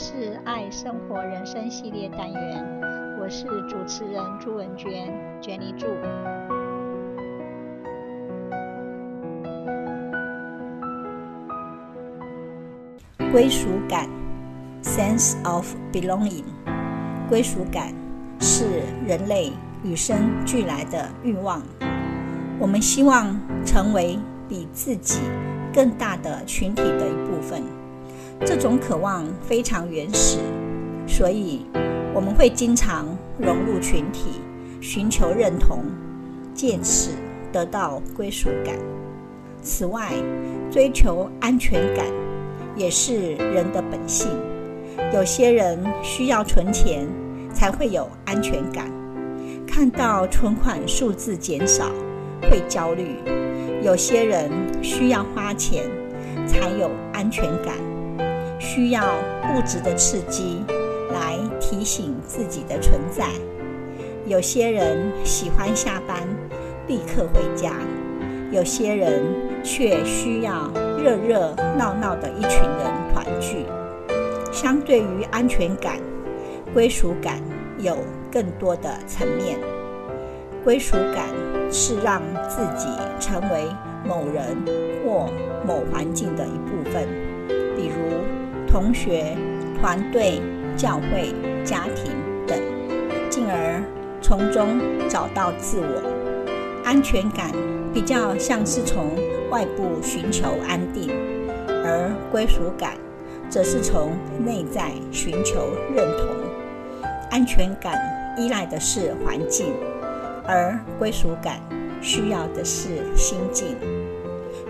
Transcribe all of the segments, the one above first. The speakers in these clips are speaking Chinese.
是爱生活人生系列单元，我是主持人朱文娟，Jenny 朱。归属感 （sense of belonging），归属感是人类与生俱来的欲望。我们希望成为比自己更大的群体的一部分。这种渴望非常原始，所以我们会经常融入群体，寻求认同，借此得到归属感。此外，追求安全感也是人的本性。有些人需要存钱才会有安全感，看到存款数字减少会焦虑；有些人需要花钱才有安全感。需要物质的刺激来提醒自己的存在。有些人喜欢下班立刻回家，有些人却需要热热闹闹的一群人团聚。相对于安全感，归属感有更多的层面。归属感是让自己成为某人或某环境的一部分，比如，同学、团队、教会、家庭等，进而从中找到自我。安全感比较像是从外部寻求安定，而归属感则是从内在寻求认同。安全感依赖的是环境，而归属感需要的是心境。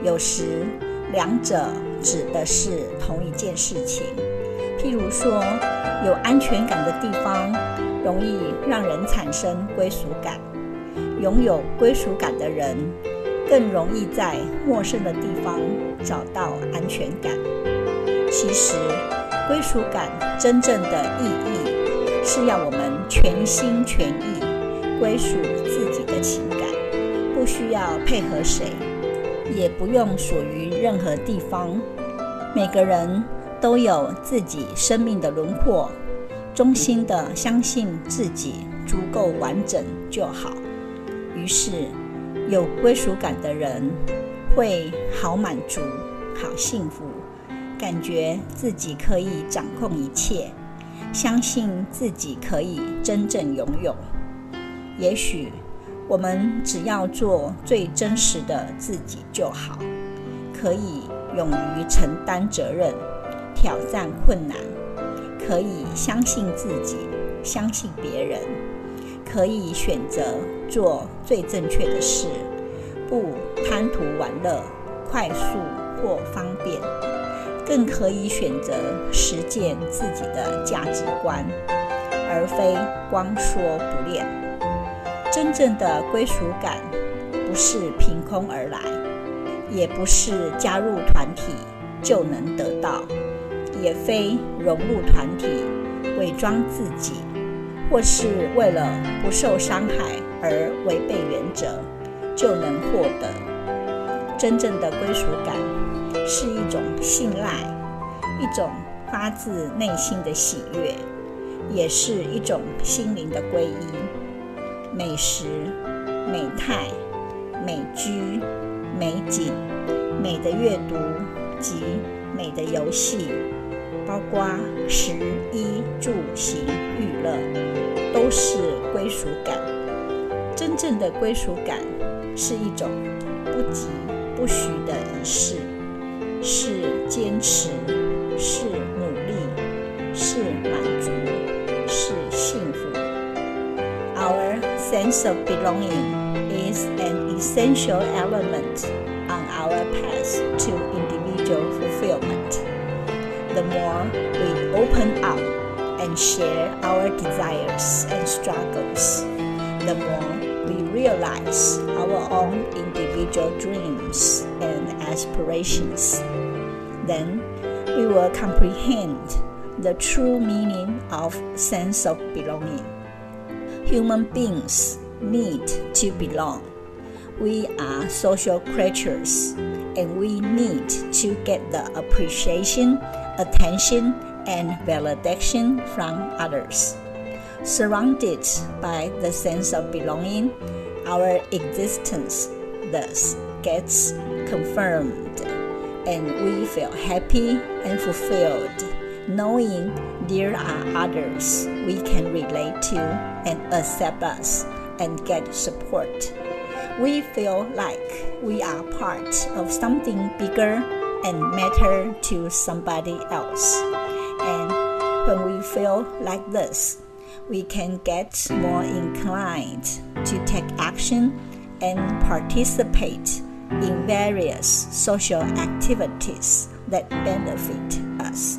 有时，两者指的是同一件事情。譬如说，有安全感的地方，容易让人产生归属感；拥有归属感的人，更容易在陌生的地方找到安全感。其实，归属感真正的意义，是要我们全心全意归属自己的情感，不需要配合谁。也不用属于任何地方。每个人都有自己生命的轮廓，衷心的相信自己足够完整就好。于是，有归属感的人会好满足、好幸福，感觉自己可以掌控一切，相信自己可以真正拥有。也许。我们只要做最真实的自己就好，可以勇于承担责任、挑战困难，可以相信自己、相信别人，可以选择做最正确的事，不贪图玩乐、快速或方便，更可以选择实践自己的价值观，而非光说不练。真正的归属感不是凭空而来，也不是加入团体就能得到，也非融入团体、伪装自己，或是为了不受伤害而违背原则就能获得。真正的归属感是一种信赖，一种发自内心的喜悦，也是一种心灵的皈依。美食、美态、美居、美景、美的阅读及美的游戏，包括食衣住行娱乐，都是归属感。真正的归属感是一种不急不徐的仪式，是坚持，是 sense of belonging is an essential element on our path to individual fulfillment. The more we open up and share our desires and struggles, the more we realize our own individual dreams and aspirations. Then we will comprehend the true meaning of sense of belonging. Human beings need to belong. We are social creatures, and we need to get the appreciation, attention, and validation from others. Surrounded by the sense of belonging, our existence thus gets confirmed, and we feel happy and fulfilled knowing there are others we can relate to and accept us and get support. We feel like we are part of something bigger and matter to somebody else. And when we feel like this, we can get more inclined to take action and participate in various social activities that benefit us.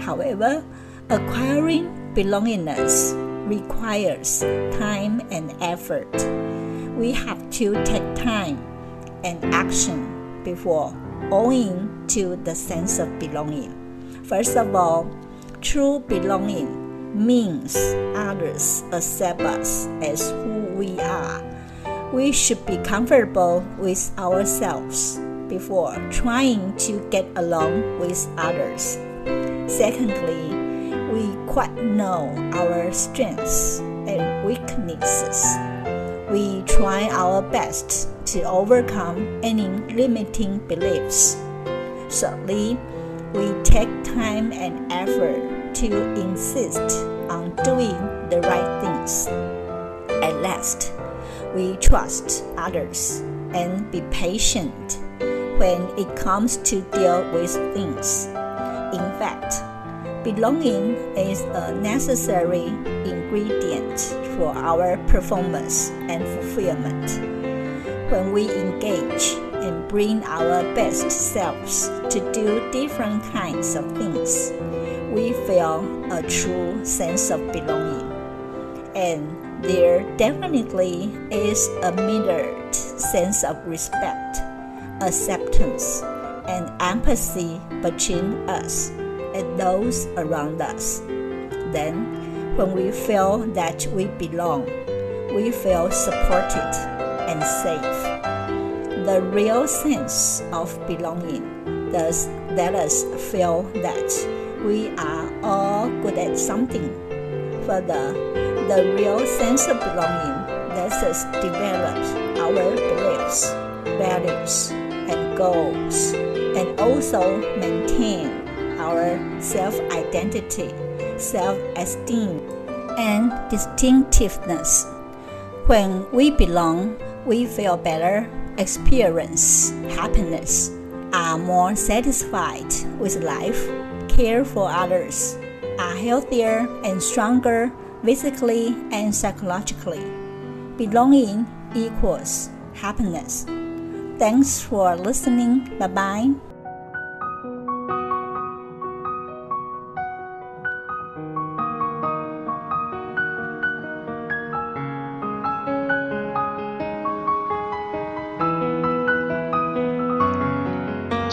However, acquiring belongingness requires time and effort. We have to take time and action before owing to the sense of belonging. First of all, true belonging means others accept us as who we are. We should be comfortable with ourselves before trying to get along with others. Secondly, we quite know our strengths and weaknesses. We try our best to overcome any limiting beliefs. Thirdly, we take time and effort to insist on doing the right things. At last, we trust others and be patient when it comes to deal with things. Belonging is a necessary ingredient for our performance and fulfillment. When we engage and bring our best selves to do different kinds of things, we feel a true sense of belonging. And there definitely is a mirrored sense of respect, acceptance, and empathy between us those around us. Then, when we feel that we belong, we feel supported and safe. The real sense of belonging does let us feel that we are all good at something. Further, the real sense of belonging lets us develop our beliefs, values, and goals, and also maintain our self identity, self esteem, and distinctiveness. When we belong, we feel better, experience happiness, are more satisfied with life, care for others, are healthier and stronger physically and psychologically. Belonging equals happiness. Thanks for listening. Bye bye.